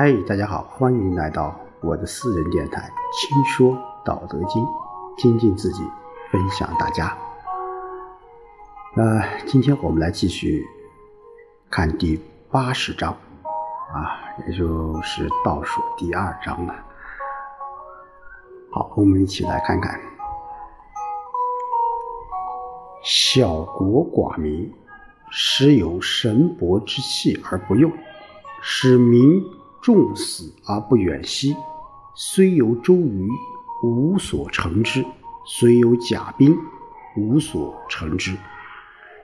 嗨，大家好，欢迎来到我的私人电台《轻说道德经》，精进自己，分享大家。呃，今天我们来继续看第八十章，啊，也就是倒数第二章了。好，我们一起来看看：小国寡民，时有神伯之器而不用，使民重死而不远息。虽有周瑜，无所成之；虽有甲兵，无所成之。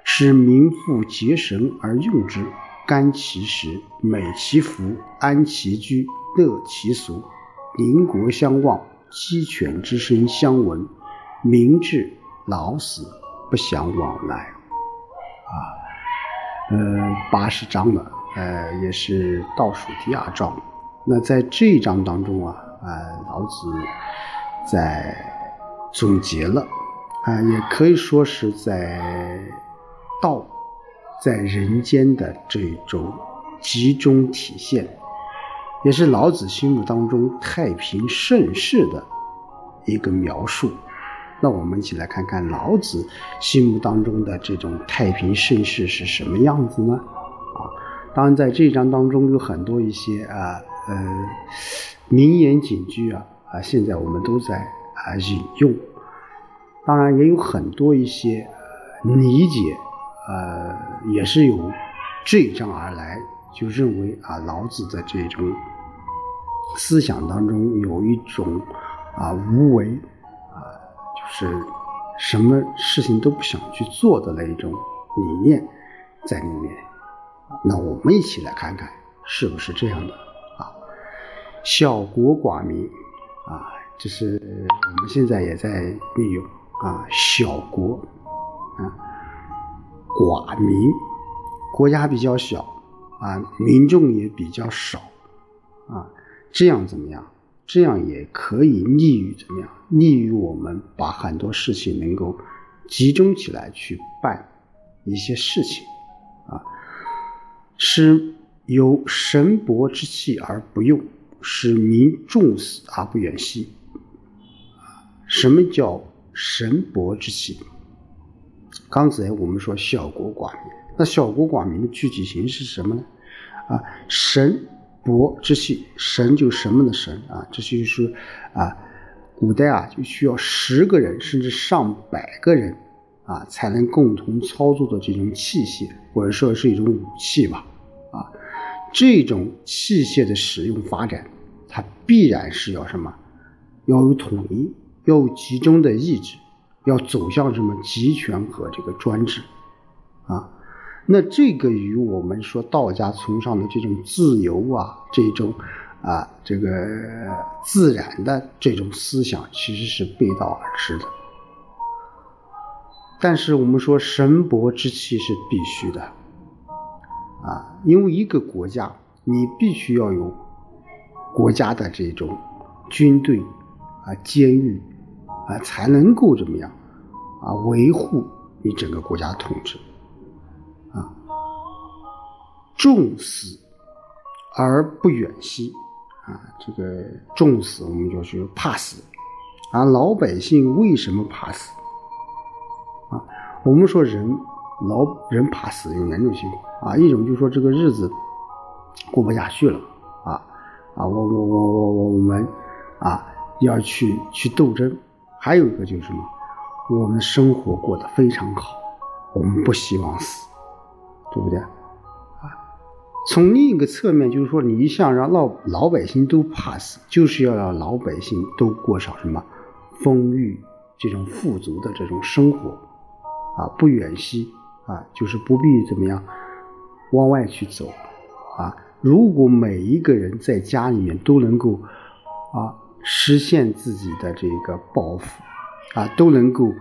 使民复结绳而用之，甘其食，美其服，安其居，乐其俗。邻国相望，鸡犬之声相闻，民至老死不相往来。啊，呃，八十章了，呃，也是倒数第二章。那在这一章当中啊，啊，老子在总结了，啊，也可以说是在道在人间的这种集中体现，也是老子心目当中太平盛世的一个描述。那我们一起来看看老子心目当中的这种太平盛世是什么样子呢？当然在这一章当中有很多一些啊。呃，名言警句啊啊，现在我们都在啊引用，当然也有很多一些理解，呃，也是有这一章而来，就认为啊老子的这种思想当中有一种啊无为啊，就是什么事情都不想去做的那一种理念在里面。那我们一起来看看是不是这样的啊。小国寡民，啊，这是我们现在也在利用啊。小国，啊，寡民，国家比较小，啊，民众也比较少，啊，这样怎么样？这样也可以利于怎么样？利于我们把很多事情能够集中起来去办一些事情，啊，是有神伯之气而不用。使民重死而不远息。什么叫神伯之气？刚才我们说小国寡民，那小国寡民的具体形式是什么呢？啊，神伯之气，神就什么的神啊？这就是啊，古代啊就需要十个人甚至上百个人啊才能共同操作的这种器械，或者说是一种武器吧。啊，这种器械的使用发展。它必然是要什么？要有统一，要有集中的意志，要走向什么集权和这个专制啊？那这个与我们说道家崇尚的这种自由啊，这种啊这个自然的这种思想其实是背道而驰的。但是我们说神伯之气是必须的啊，因为一个国家你必须要有。国家的这种军队啊、监狱啊，才能够怎么样啊？维护你整个国家统治啊。重死而不远息啊，这个重死我们就是怕死啊。老百姓为什么怕死？我们说人老人怕死有两种情况啊，一种就是说这个日子过不下去了。啊啊，我我我我我我们啊要去去斗争，还有一个就是什么？我们生活过得非常好，我们不希望死，对不对？啊，从另一个侧面就是说，你想让老老百姓都怕死，就是要让老百姓都过上什么丰裕、这种富足的这种生活，啊，不远西啊，就是不必怎么样往外去走，啊。如果每一个人在家里面都能够啊实现自己的这个抱负啊，都能够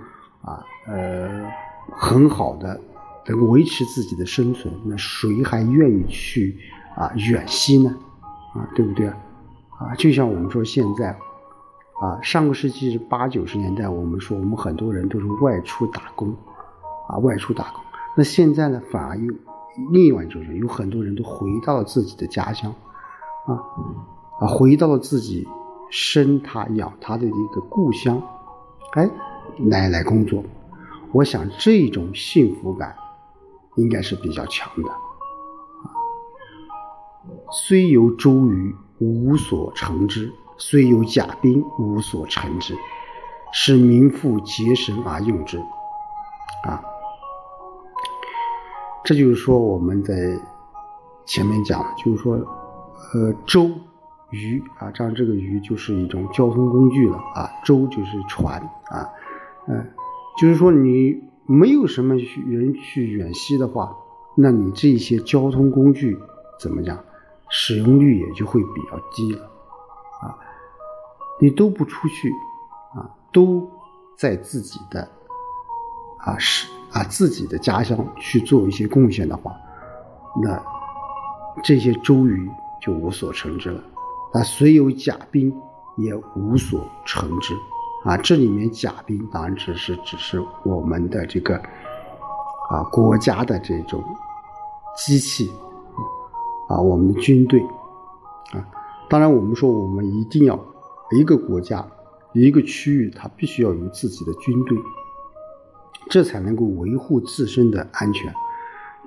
啊呃很好的能够维持自己的生存，那谁还愿意去啊远西呢？啊，对不对啊？啊，就像我们说现在啊，上个世纪八九十年代，我们说我们很多人都是外出打工啊，外出打工，那现在呢反而又。另外就是有很多人都回到了自己的家乡，啊啊，回到了自己生他养他的一个故乡，哎，来来工作。我想这种幸福感应该是比较强的。虽有周瑜，无所成之；虽有甲兵，无所成之。使民妇结绳而用之。啊，这就是说我们在前面讲，就是说，呃，舟、鱼啊，这样这个鱼就是一种交通工具了啊，舟就是船啊，嗯，就是说你没有什么人去远西的话，那你这些交通工具怎么讲？使用率也就会比较低了，啊，你都不出去，啊，都在自己的，啊是啊自己的家乡去做一些贡献的话，那这些周瑜就无所成之了，啊，虽有甲兵也无所成之，啊，这里面甲兵当然只是只是我们的这个，啊国家的这种机器。啊，我们的军队，啊，当然我们说我们一定要一个国家一个区域，它必须要有自己的军队，这才能够维护自身的安全。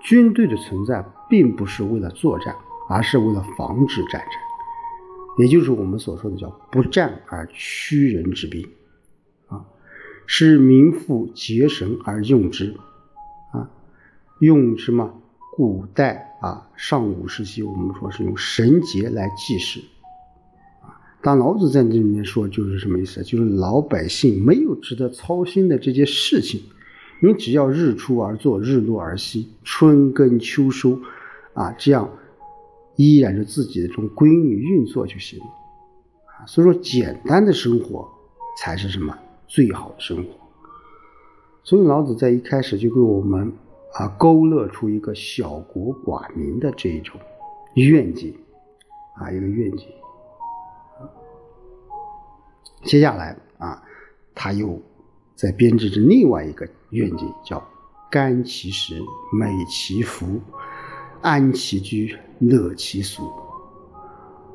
军队的存在并不是为了作战，而是为了防止战争，也就是我们所说的叫不战而屈人之兵，啊，是民妇结绳而用之，啊，用什么？古代啊，上古时期，我们说是用绳结来记事，啊，当老子在这里面说，就是什么意思？就是老百姓没有值得操心的这些事情，你只要日出而作，日落而息，春耕秋收，啊，这样依然是自己的这种规律运作就行了，啊，所以说简单的生活才是什么最好的生活。所以老子在一开始就给我们。啊，勾勒出一个小国寡民的这一种愿景，啊，一个愿景。接下来啊，他又在编织着另外一个愿景，叫甘其食，美其服，安其居，乐其俗。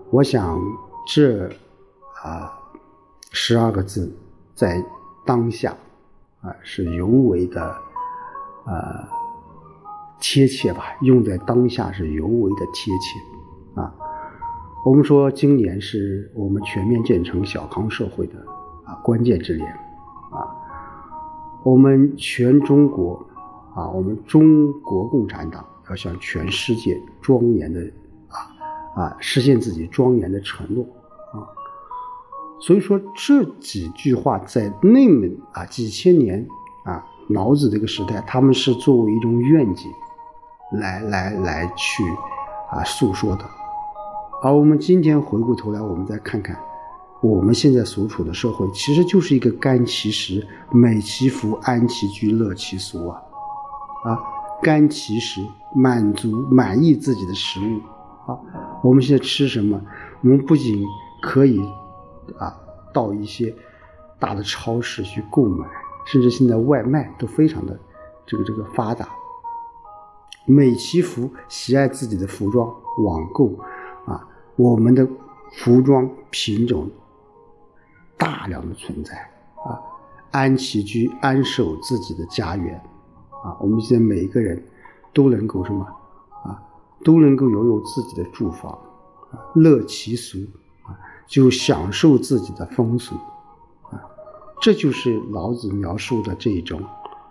我想这啊十二个字在当下啊是尤为的啊。贴切吧，用在当下是尤为的贴切啊。我们说今年是我们全面建成小康社会的啊关键之年。我们全中国啊，我们中国共产党要向全世界庄严的啊啊实现自己庄严的承诺啊。所以说这几句话在内蒙啊几千年啊老子这个时代，他们是作为一种愿景。来来来去啊诉说的，而我们今天回过头来，我们再看看我们现在所处的社会，其实就是一个甘其食、美其服、安其居、乐其俗啊啊，甘其食，满足满意自己的食物啊。我们现在吃什么？我们不仅可以啊到一些大的超市去购买，甚至现在外卖都非常的这个这个发达。美其服，喜爱自己的服装，网购啊，我们的服装品种大量的存在啊，安其居，安守自己的家园啊，我们现在每一个人都能够什么啊，都能够拥有自己的住房啊，乐其俗啊，就享受自己的风俗啊，这就是老子描述的这种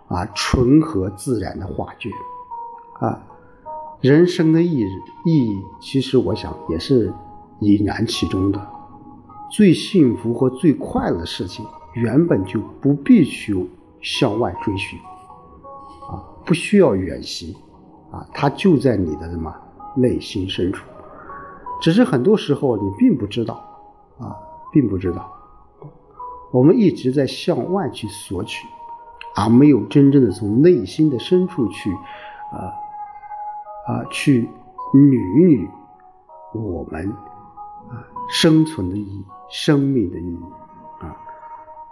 啊纯和自然的画卷。啊，人生的意义意义，其实我想也是隐然其中的。最幸福和最快乐的事情，原本就不必去向外追寻，啊，不需要远行，啊，它就在你的什么内心深处。只是很多时候你并不知道，啊，并不知道，我们一直在向外去索取，而没有真正的从内心的深处去，啊。啊，去捋一捋我们生存的意义、生命的意义啊。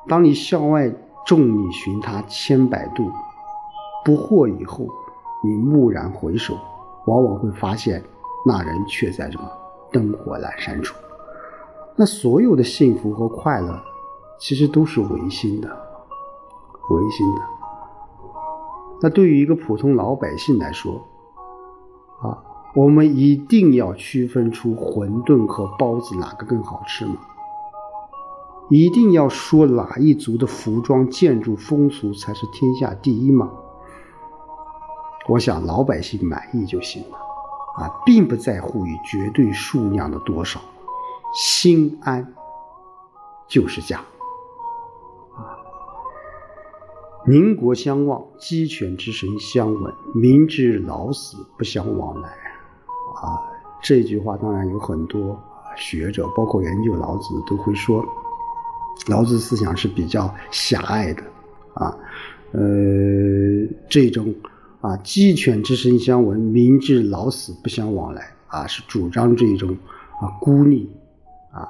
当你向外众里寻他千百度不获以后，你蓦然回首，往往会发现那人却在什么灯火阑珊处。那所有的幸福和快乐，其实都是唯心的，唯心的。那对于一个普通老百姓来说，啊，我们一定要区分出馄饨和包子哪个更好吃吗？一定要说哪一族的服装、建筑、风俗才是天下第一吗？我想老百姓满意就行了，啊，并不在乎于绝对数量的多少。心安就是家啊！宁国相望，鸡犬之声相闻，民之老死不相往来啊！这句话当然有很多学者，包括研究老子都会说，老子思想是比较狭隘的啊。呃，这种啊，鸡犬之声相闻，民之老死不相往来啊，是主张这种啊孤立。啊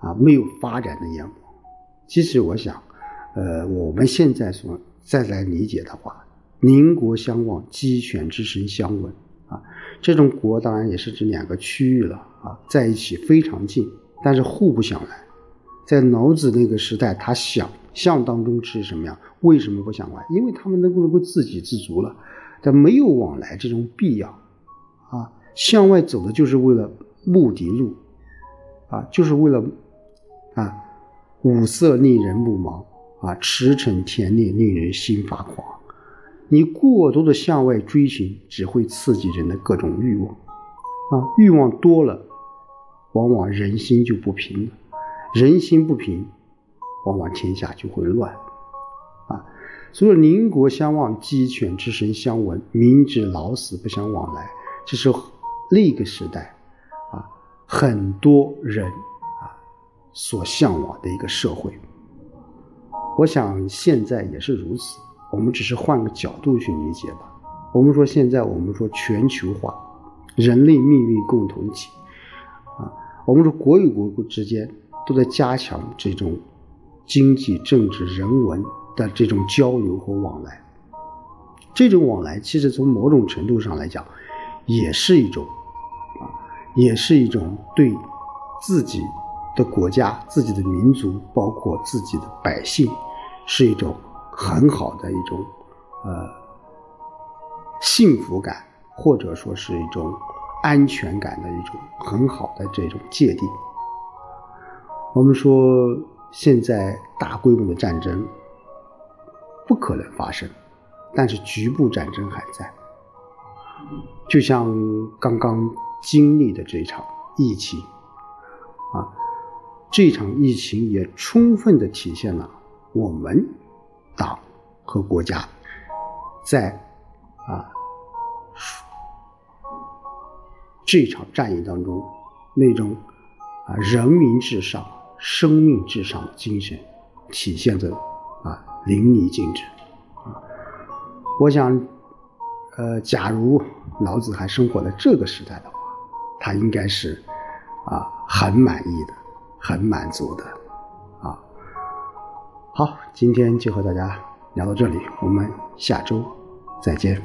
啊，没有发展的眼光。其实我想，呃，我们现在所再来理解的话，邻国相望，鸡犬之声相闻。这种国当然也是指两个区域了啊，在一起非常近，但是互不相来。在老子那个时代，他想象当中是什么样？为什么不相来？因为他们能够能够自给自足了，但没有往来这种必要啊。向外走的就是为了目的路啊，就是为了。啊，五色令人目盲，啊，驰骋甜猎令人心发狂。你过多的向外追寻，只会刺激人的各种欲望，啊，欲望多了，往往人心就不平了。人心不平，往往天下就会乱，啊，所以邻国相望，鸡犬之声相闻，民之老死不相往来。这是那个时代，啊，很多人啊。所向往的一个社会，我想现在也是如此。我们只是换个角度去理解吧。我们说现在，我们说全球化，人类命运共同体啊。我们说国与国之间都在加强这种经济、政治、人文的这种交流和往来。这种往来其实从某种程度上来讲，也是一种啊，也是一种对自己。的国家、自己的民族，包括自己的百姓，是一种很好的一种呃幸福感，或者说是一种安全感的一种很好的这种界定。我们说，现在大规模的战争不可能发生，但是局部战争还在，就像刚刚经历的这场疫情啊。这场疫情也充分的体现了我们党和国家在啊这场战役当中那种啊人民至上、生命至上的精神体现的啊淋漓尽致啊！我想，呃，假如老子还生活在这个时代的话，他应该是啊很满意的。很满足的，好，今天就和大家聊到这里，我们下周再见。